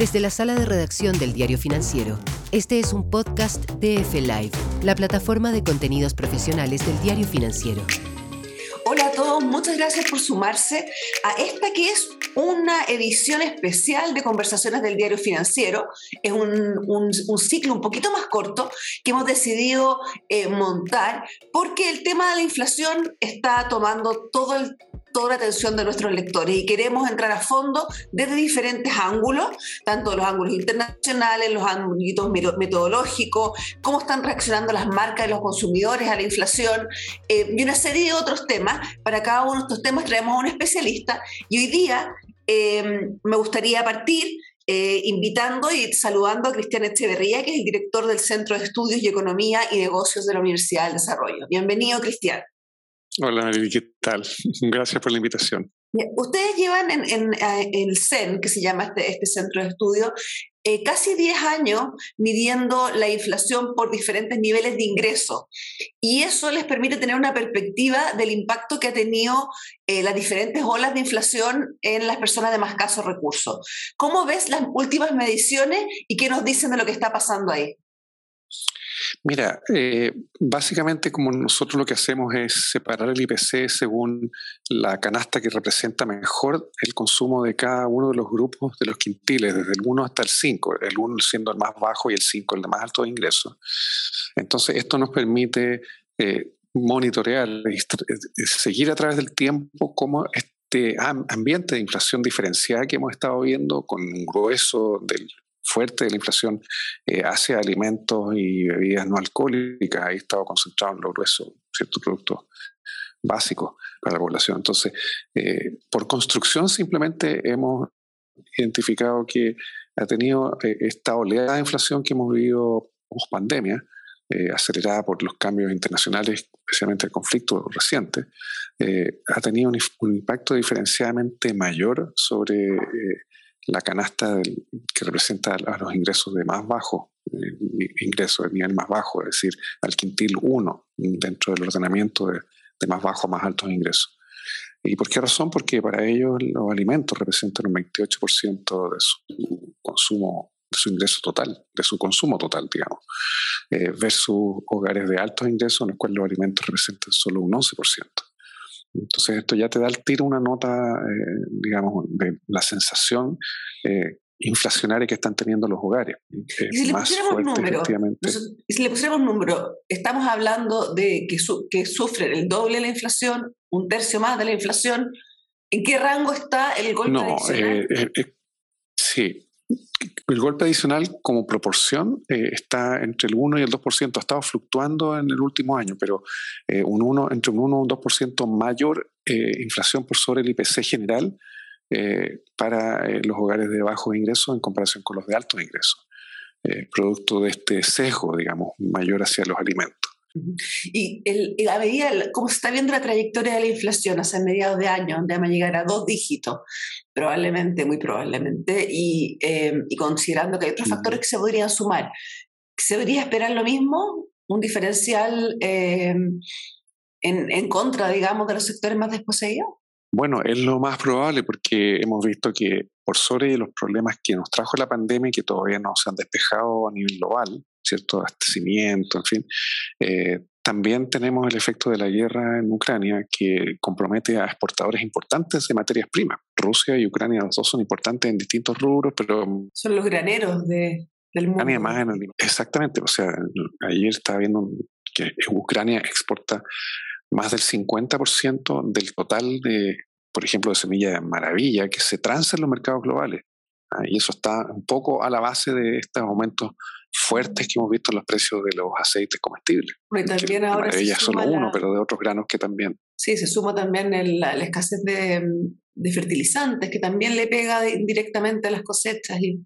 Desde la sala de redacción del Diario Financiero, este es un podcast TF Live, la plataforma de contenidos profesionales del Diario Financiero. Hola a todos, muchas gracias por sumarse a esta que es una edición especial de conversaciones del diario financiero. Es un, un, ciclo un poquito más corto que hemos decidido eh, montar porque el tema de la inflación está tomando todo el toda la atención de nuestros lectores y queremos entrar a fondo desde diferentes ángulos, tanto los ángulos internacionales, los ángulos metodológicos, cómo están reaccionando las marcas y los consumidores a la inflación eh, y una serie de otros temas. Para cada uno de estos temas traemos a un especialista y hoy día eh, me gustaría partir eh, invitando y saludando a Cristian Echeverría, que es el director del Centro de Estudios y Economía y Negocios de la Universidad del Desarrollo. Bienvenido, Cristian. Hola, Mary, ¿qué tal? Gracias por la invitación. Ustedes llevan en, en, el CEN, que se llama este, este centro de estudio, eh, casi 10 años midiendo la inflación por diferentes niveles de ingreso. Y eso les permite tener una perspectiva del impacto que ha tenido eh, las diferentes olas de inflación en las personas de más escasos recursos. ¿Cómo ves las últimas mediciones y qué nos dicen de lo que está pasando ahí? Mira, eh, básicamente como nosotros lo que hacemos es separar el IPC según la canasta que representa mejor el consumo de cada uno de los grupos de los quintiles, desde el 1 hasta el 5, el 1 siendo el más bajo y el 5 el de más alto de. Entonces, esto nos permite eh, monitorear y seguir a través del tiempo cómo este ambiente de inflación diferenciada que hemos estado viendo con un grueso del fuerte de la inflación eh, hacia alimentos y bebidas no alcohólicas. Ahí estaba concentrado en lo grueso, ciertos productos básicos para la población. Entonces, eh, por construcción simplemente hemos identificado que ha tenido eh, esta oleada de inflación que hemos vivido post pandemia, acelerada por los cambios internacionales, especialmente el conflicto reciente, ha tenido un, impacto diferenciadamente mayor sobre la canasta que representa a los ingresos de más bajo, eh, ingresos de nivel más bajo, es decir, al quintil 1 dentro del ordenamiento de, más bajo a más altos ingresos. ¿Y por qué razón? Porque para ellos los alimentos representan un 28% de su consumo, de su ingreso total, de su consumo total, digamos, eh, versus hogares de altos ingresos en los cuales los alimentos representan solo un 11%. Entonces esto ya te da al tiro una nota, eh, digamos, de la sensación eh, inflacionaria que están teniendo los hogares. y si le pusiéramos un número, y si le pusiéramos un número, estamos hablando de que, que sufren el doble de la inflación, un tercio más de la inflación. ¿En qué rango está el golpe no, adicional? Eh, sí, el golpe adicional como proporción eh, está entre el 1 y el 2%, ha estado fluctuando en el último año, pero eh, un 1, entre un 1 y un 2% mayor eh, inflación por sobre el IPC general para los hogares de bajos ingresos en comparación con los de altos ingresos, producto de este sesgo, digamos, mayor hacia los alimentos. Y el, a medida, como se está viendo la trayectoria de la inflación hacia mediados de año, donde vamos a llegar a dos dígitos, probablemente, muy probablemente, y, em, considerando que hay otros factores que se podrían sumar, ¿se debería esperar lo mismo? ¿Un diferencial em, en, en, contra, digamos, de los sectores más desposeídos? Bueno, es lo más probable porque hemos visto que por sobre los problemas que nos trajo la pandemia y que todavía no se han despejado a nivel global, cierto abastecimiento, en fin, eh, también tenemos el efecto de la guerra en Ucrania que compromete a exportadores importantes de materias primas. Rusia y Ucrania los dos son importantes en distintos rubros, pero... Son los graneros de, del mundo. más exactamente, o sea, ayer estaba viendo que Ucrania exporta más del 50% del total de, por ejemplo, de semilla de maravilla que se transa en los mercados globales. Ah, y eso está un poco a la base de estos aumentos fuertes que hemos visto en los precios de los aceites comestibles. Y también ahora ella es solo uno, pero de otros granos que también. Sí, se suma también la, escasez de, de, fertilizantes, que también le pega directamente a las cosechas. Y,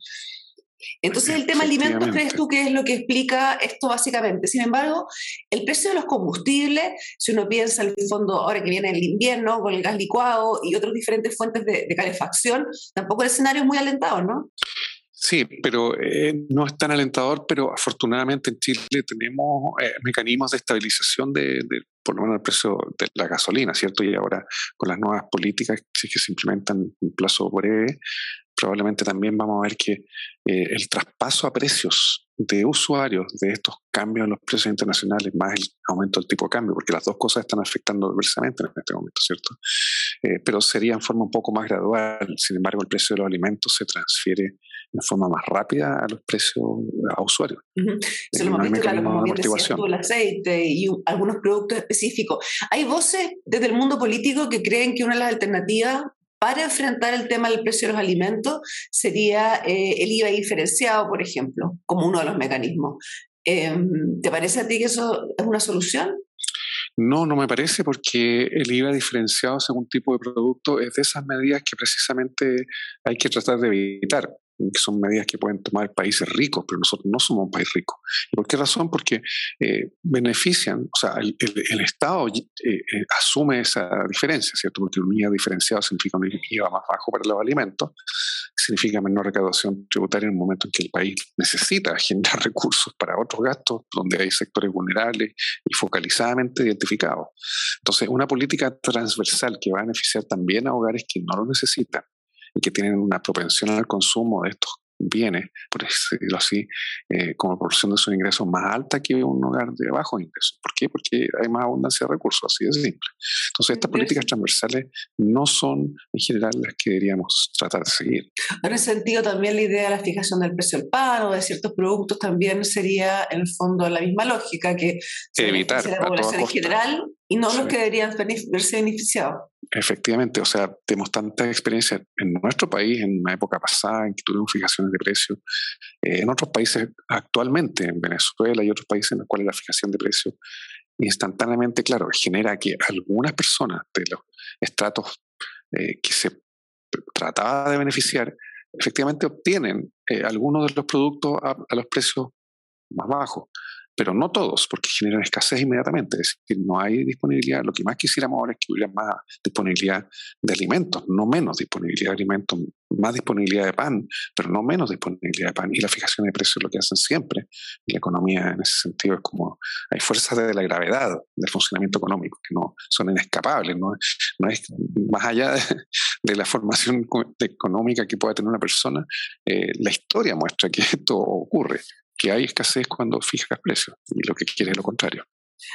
entonces, el tema alimentos, ¿crees tú que es lo que explica esto básicamente? Sin embargo, el precio de los combustibles, si uno piensa en el fondo, ahora que viene el invierno, con el gas licuado y otras diferentes fuentes de, de calefacción, tampoco el escenario es muy alentador, ¿no? Sí, pero eh, no es tan alentador, pero afortunadamente en Chile tenemos eh, mecanismos de estabilización de, por lo menos el precio de la gasolina, ¿cierto? Y ahora con las nuevas políticas que se implementan en un plazo breve, probablemente también vamos a ver que eh, el traspaso a precios de usuarios de estos cambios en los precios internacionales, más el aumento del tipo de cambio, porque las dos cosas están afectando adversamente en este momento, ¿cierto? Eh, pero sería en forma un poco más gradual. Sin embargo, el precio de los alimentos se transfiere en forma más rápida a los precios a usuarios. Se lo hemos visto, claro, como bien el aceite y algunos productos específicos. Hay voces desde el mundo político que creen que una de las alternativas para enfrentar el tema del precio de los alimentos sería eh, el IVA diferenciado, por ejemplo, como uno de los mecanismos. Em, ¿Te parece a ti que eso es una solución? No, no me parece porque el IVA diferenciado según tipo de producto es de esas medidas que precisamente hay que tratar de evitar que son medidas que pueden tomar países ricos, pero nosotros no somos un país rico. ¿Y por qué razón? Porque eh, benefician, o sea, el, Estado eh, eh, asume esa diferencia, ¿cierto? Porque un IVA diferenciado significa un IVA más bajo para los alimentos, significa menor recaudación tributaria en el momento en que el país necesita generar recursos para otros gastos, donde hay sectores vulnerables y focalizadamente identificados. Entonces, una política transversal que va a beneficiar también a hogares que no lo necesitan, y que tienen una propensión al consumo de estos bienes, por decirlo así, eh, como proporción de sus ingresos más alta que un hogar de bajo ingresos. ¿Por qué? Porque hay más abundancia de recursos, así de simple. Entonces, estas políticas transversales no son en general las que deberíamos tratar de seguir. En ese sentido, también la idea de la fijación del precio del pan o de ciertos productos también sería, en el fondo, la misma lógica que evitar la población en general y no los que deberían verse beneficiados. Efectivamente, o sea, tenemos tanta experiencia en nuestro país, en una época pasada en que tuvimos fijaciones de precios, eh, en otros países actualmente, en Venezuela y otros países en los cuales la fijación de precios instantáneamente, claro, genera que algunas personas de los estratos eh, que se trataba de beneficiar, efectivamente obtienen eh, algunos de los productos a los precios más bajos pero no todos, porque generan escasez inmediatamente. Es decir, no hay disponibilidad. Lo que más quisiéramos ahora es que hubiera más disponibilidad de alimentos, no menos disponibilidad de alimentos, más disponibilidad de pan, pero no menos disponibilidad de pan. Y la fijación de precios lo que hacen siempre. Y la economía en ese sentido es como hay fuerzas de la gravedad del funcionamiento económico que no son inescapables. No, no es más allá de, la formación económica que pueda tener una persona, eh, la historia muestra que esto ocurre que hay escasez cuando fijas precios y lo que quiere es lo contrario.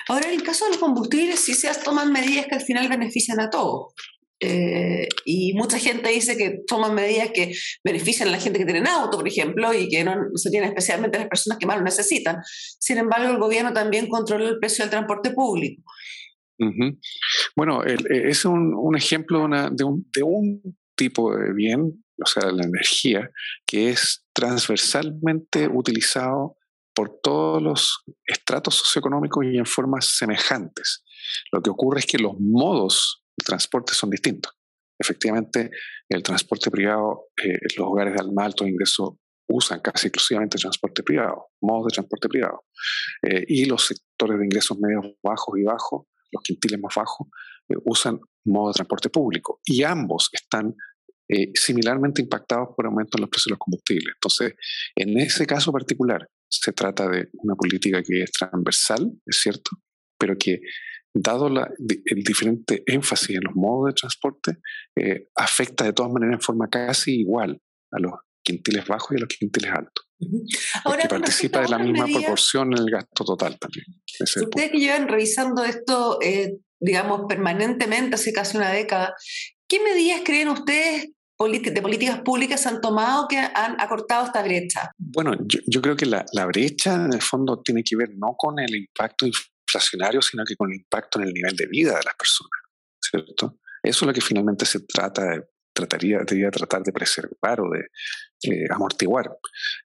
Ahora, en el caso de los combustibles, sí se toman medidas que al final benefician a todos. Eh, y mucha gente dice que toman medidas que benefician a la gente que tiene auto, por ejemplo, y que no se tienen especialmente a las personas que más lo necesitan. Sin embargo, el gobierno también controla el precio del transporte público. Bueno, e, es un, un ejemplo de, un, de un tipo de bien o sea, la energía, que es transversalmente utilizado por todos los estratos socioeconómicos y en formas semejantes. Lo que ocurre es que los modos de transporte son distintos. Efectivamente, el transporte privado, eh, los hogares de más alto ingreso usan casi exclusivamente transporte privado, modos de transporte privado. Eh, y los sectores de ingresos medios bajos y bajos, los quintiles más bajos, eh, usan modos de transporte público. Y ambos están eh, similarmente impactados por aumento en los precios de los combustibles. Entonces, en ese caso particular, se trata de una política que es transversal, es cierto, pero que, dado el diferente énfasis en los modos de transporte, eh, afecta de todas maneras en forma casi igual a los quintiles bajos y a los quintiles altos. Ahora, que participa de la misma proporción en el gasto total también. Ustedes que llevan revisando esto, eh, digamos, permanentemente hace casi una década, ¿qué medidas creen ustedes de políticas públicas han tomado que han acortado esta brecha? Bueno, yo, creo que la, brecha en el fondo tiene que ver no con el impacto inflacionario, sino que con el impacto en el nivel de vida de las personas, ¿cierto? Eso es lo que finalmente se trata de, trataría, debería tratar de preservar o de eh, amortiguar.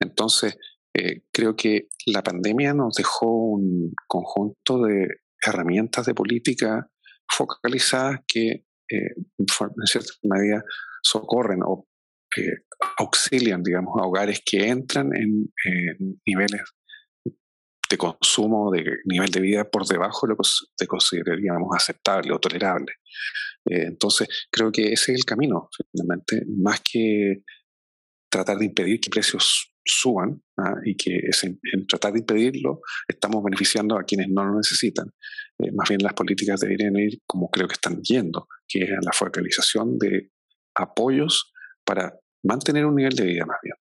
Entonces, eh, creo que la pandemia nos dejó un conjunto de herramientas de política focalizadas que eh, en cierta medida socorren o eh, auxilian, digamos, a hogares que entran en, niveles de consumo, de nivel de vida por debajo de lo que consideraríamos aceptable o tolerable. Eh, entonces, creo que ese es el camino, finalmente, más que tratar de impedir que precios suban ¿ah? y que en tratar de impedirlo estamos beneficiando a quienes no lo necesitan. Eh, más bien las políticas deberían ir como creo que están yendo, que es a la focalización de apoyos para mantener un nivel de vida más bien.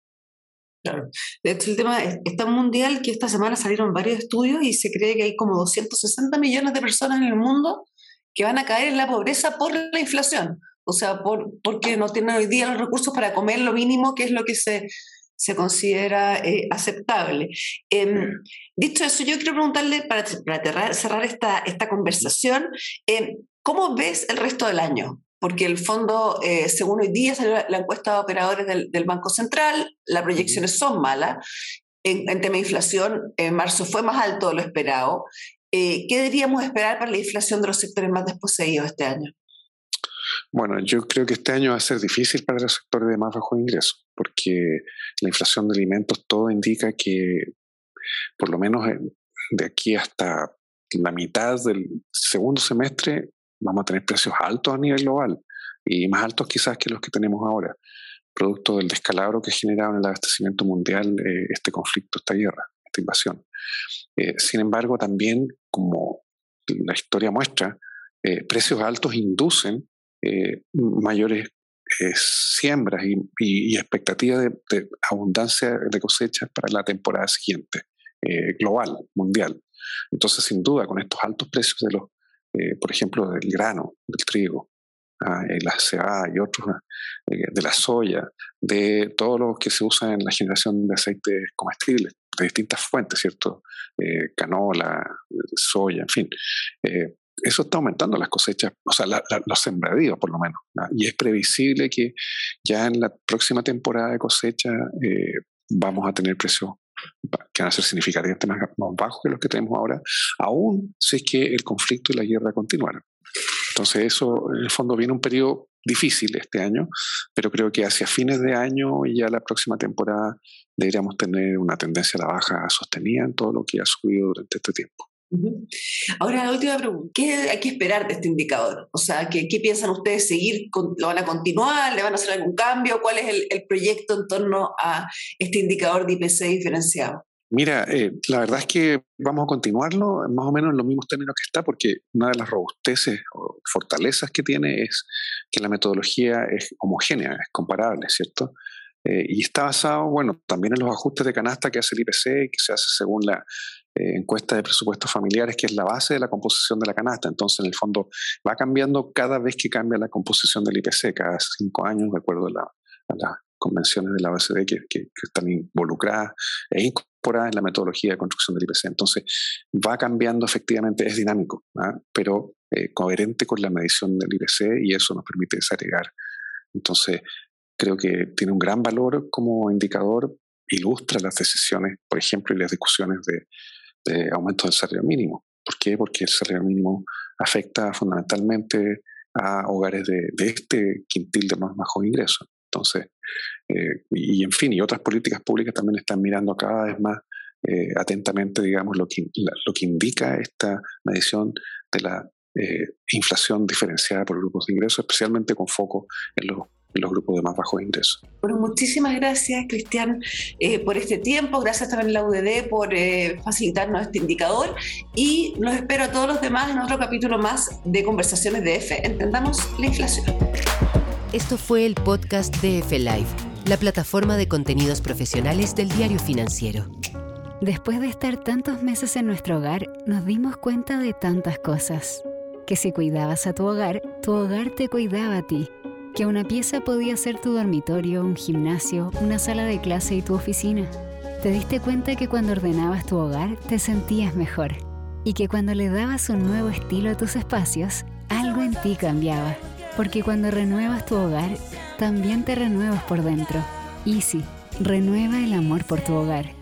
Claro. De hecho, el tema es, tan mundial que esta semana salieron varios estudios y se cree que hay como 260 millones de personas en el mundo que van a caer en la pobreza por la inflación. O sea, por, porque no tienen hoy día los recursos para comer lo mínimo, que es lo que se, se considera eh, aceptable. Em, dicho eso, yo quiero preguntarle, para, para cerrar esta, esta conversación, em, ¿cómo ves el resto del año? Porque el fondo, eh, según hoy día salió la, encuesta de operadores del, Banco Central, las proyecciones son malas. En, tema de inflación, en marzo fue más alto de lo esperado. Eh, ¿Qué deberíamos esperar para la inflación de los sectores más desposeídos este año? Bueno, yo creo que este año va a ser difícil para los sectores de más bajo ingreso, porque la inflación de alimentos todo indica que por lo menos de aquí hasta la mitad del segundo semestre vamos a tener precios altos a nivel global y más altos quizás que los que tenemos ahora, producto del descalabro que ha generado en el abastecimiento mundial eh, este conflicto, esta guerra, esta invasión. Eh, sin embargo, también, como la historia muestra, eh, precios altos inducen mayores siembras y, expectativas de, abundancia de cosechas para la temporada siguiente, global, mundial. Entonces, sin duda, con estos altos precios de los eh, por ejemplo, del grano, del trigo, ah, la cebada y otros, ah, eh, de la soya, de todo lo que se usa en la generación de aceites comestibles de distintas fuentes, ¿cierto? Eh, canola, soya, en fin. eso está aumentando las cosechas, o sea, los sembradíos por lo menos. Y es previsible que ya en la próxima temporada de cosecha vamos a tener precios que van a ser significativamente más, bajos que los que tenemos ahora, aún si es que el conflicto y la guerra continuaran. Entonces eso, en el fondo, viene un periodo difícil este año, pero creo que hacia fines de año y ya la próxima temporada deberíamos tener una tendencia a la baja sostenida en todo lo que ha subido durante este tiempo. Ahora, la última pregunta, ¿qué hay que esperar de este indicador? O sea, ¿qué, piensan ustedes seguir? ¿Lo van a continuar? ¿Le van a hacer algún cambio? ¿Cuál es el, el proyecto en torno a este indicador de IPC diferenciado? Mira, eh, la verdad es que vamos a continuarlo más o menos en los mismos términos que está, porque una de las robusteces o fortalezas que tiene es que la metodología es homogénea, es comparable, ¿cierto? Eh, y está basado, bueno, también en los ajustes de canasta que hace el IPC, que se hace según la, eh, encuesta de presupuestos familiares, que es la base de la composición de la canasta. Entonces, en el fondo, va cambiando cada vez que cambia la composición del IPC, cada cinco años, de acuerdo a, las convenciones de la OCDE que, que, están involucradas e incorporadas en la metodología de construcción del IPC. Entonces, va cambiando efectivamente, es dinámico, ¿ah? pero eh, coherente con la medición del IPC y eso nos permite desagregar. Entonces, creo que tiene un gran valor como indicador, ilustra las decisiones, por ejemplo, y las discusiones de, de aumento del salario mínimo. ¿Por qué? Porque el salario mínimo afecta fundamentalmente a hogares de, este quintil de más bajos ingresos. Entonces, eh, y, en fin, y otras políticas públicas también están mirando cada vez más eh, atentamente, digamos, lo que, lo que indica esta medición de la eh, inflación diferenciada por grupos de ingresos, especialmente con foco en los los grupos de más bajos ingresos. Bueno, muchísimas gracias, Cristian, eh, por este tiempo. Gracias también a la UDD por eh, facilitarnos este indicador. Y los espero a todos los demás en otro capítulo más de Conversaciones de F. Entendamos la inflación. Esto fue el podcast de F Live, la plataforma de contenidos profesionales del diario financiero. Después de estar tantos meses en nuestro hogar, nos dimos cuenta de tantas cosas. Que si cuidabas a tu hogar, tu hogar te cuidaba a ti que una pieza podía ser tu dormitorio, un gimnasio, una sala de clase y tu oficina. Te diste cuenta que cuando ordenabas tu hogar te sentías mejor y que cuando le dabas un nuevo estilo a tus espacios, algo en ti cambiaba. Porque cuando renuevas tu hogar, también te renuevas por dentro. Easy, renueva el amor por tu hogar.